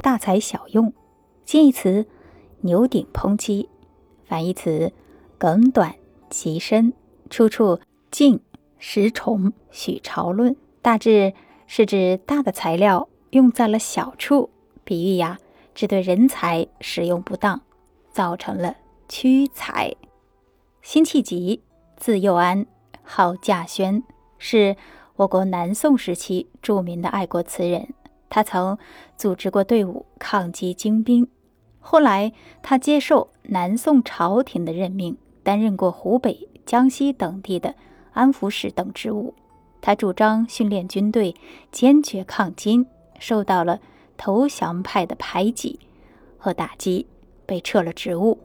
大材小用。近义词牛顶抨击，反义词梗短极深。出处《晋石崇许朝论》，大致是指大的材料用在了小处，比喻呀，只对人才使用不当，造成了屈才。辛弃疾，字幼安，号稼轩，是我国南宋时期著名的爱国词人。他曾组织过队伍抗击金兵，后来他接受南宋朝廷的任命，担任过湖北、江西等地的安抚使等职务。他主张训练军队，坚决抗金，受到了投降派的排挤和打击，被撤了职务。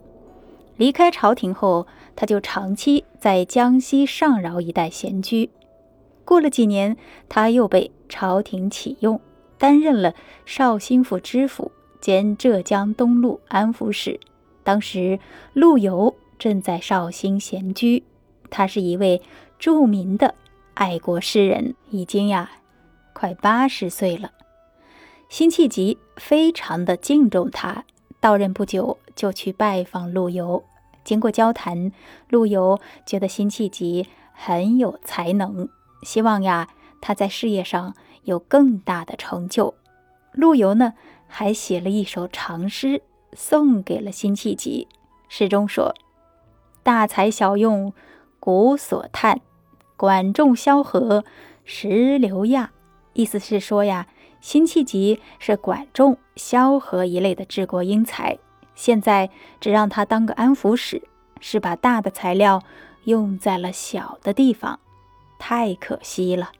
离开朝廷后，他就长期在江西上饶一带闲居。过了几年，他又被朝廷启用，担任了绍兴府知府兼浙江东路安抚使。当时，陆游正在绍兴闲居。他是一位著名的爱国诗人，已经呀快八十岁了。辛弃疾非常的敬重他，到任不久就去拜访陆游。经过交谈，陆游觉得辛弃疾很有才能，希望呀他在事业上有更大的成就。陆游呢还写了一首长诗送给了辛弃疾，诗中说：“大材小用古所叹，管仲萧何石榴亚。”意思是说呀，辛弃疾是管仲、萧何一类的治国英才。现在只让他当个安抚使，是把大的材料用在了小的地方，太可惜了。